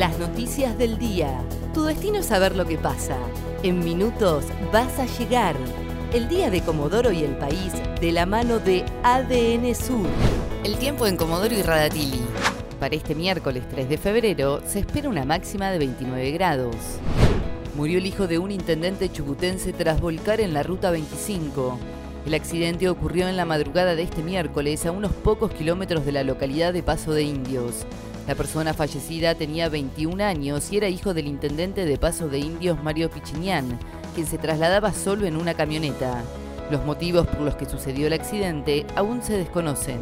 Las noticias del día. Tu destino es saber lo que pasa. En minutos vas a llegar. El día de Comodoro y el país de la mano de ADN Sur. El tiempo en Comodoro y Radatili. Para este miércoles 3 de febrero se espera una máxima de 29 grados. Murió el hijo de un intendente chubutense tras volcar en la ruta 25. El accidente ocurrió en la madrugada de este miércoles a unos pocos kilómetros de la localidad de Paso de Indios. La persona fallecida tenía 21 años y era hijo del intendente de Paso de Indios Mario Pichiñán, quien se trasladaba solo en una camioneta. Los motivos por los que sucedió el accidente aún se desconocen.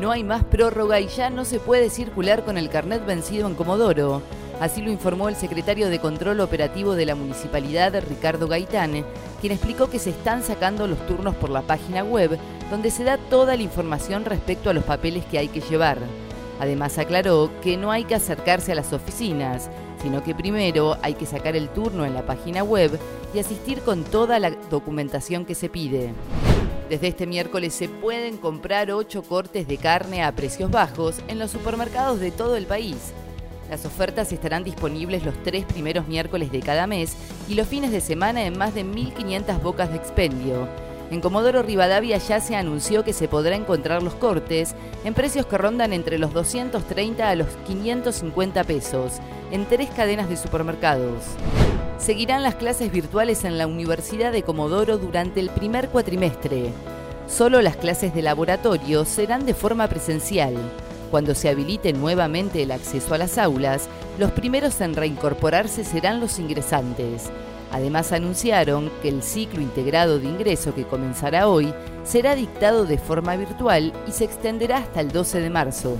No hay más prórroga y ya no se puede circular con el carnet vencido en Comodoro. Así lo informó el secretario de Control Operativo de la Municipalidad, Ricardo Gaitán, quien explicó que se están sacando los turnos por la página web, donde se da toda la información respecto a los papeles que hay que llevar. Además aclaró que no hay que acercarse a las oficinas, sino que primero hay que sacar el turno en la página web y asistir con toda la documentación que se pide. Desde este miércoles se pueden comprar 8 cortes de carne a precios bajos en los supermercados de todo el país. Las ofertas estarán disponibles los tres primeros miércoles de cada mes y los fines de semana en más de 1.500 bocas de expendio. En Comodoro Rivadavia ya se anunció que se podrá encontrar los cortes en precios que rondan entre los 230 a los 550 pesos, en tres cadenas de supermercados. Seguirán las clases virtuales en la Universidad de Comodoro durante el primer cuatrimestre. Solo las clases de laboratorio serán de forma presencial. Cuando se habilite nuevamente el acceso a las aulas, los primeros en reincorporarse serán los ingresantes. Además anunciaron que el ciclo integrado de ingreso que comenzará hoy será dictado de forma virtual y se extenderá hasta el 12 de marzo.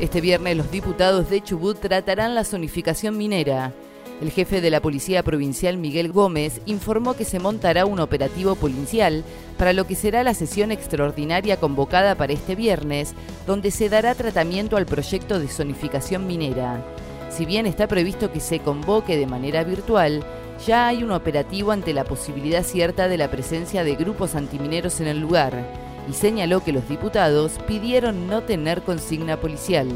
Este viernes los diputados de Chubut tratarán la zonificación minera. El jefe de la Policía Provincial, Miguel Gómez, informó que se montará un operativo policial para lo que será la sesión extraordinaria convocada para este viernes, donde se dará tratamiento al proyecto de zonificación minera. Si bien está previsto que se convoque de manera virtual, ya hay un operativo ante la posibilidad cierta de la presencia de grupos antimineros en el lugar y señaló que los diputados pidieron no tener consigna policial.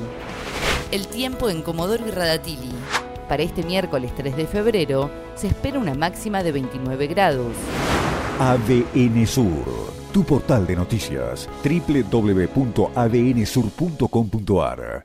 El tiempo en Comodoro y Radatili. Para este miércoles 3 de febrero se espera una máxima de 29 grados. ADN Sur, tu portal de noticias, www.adnsur.com.ar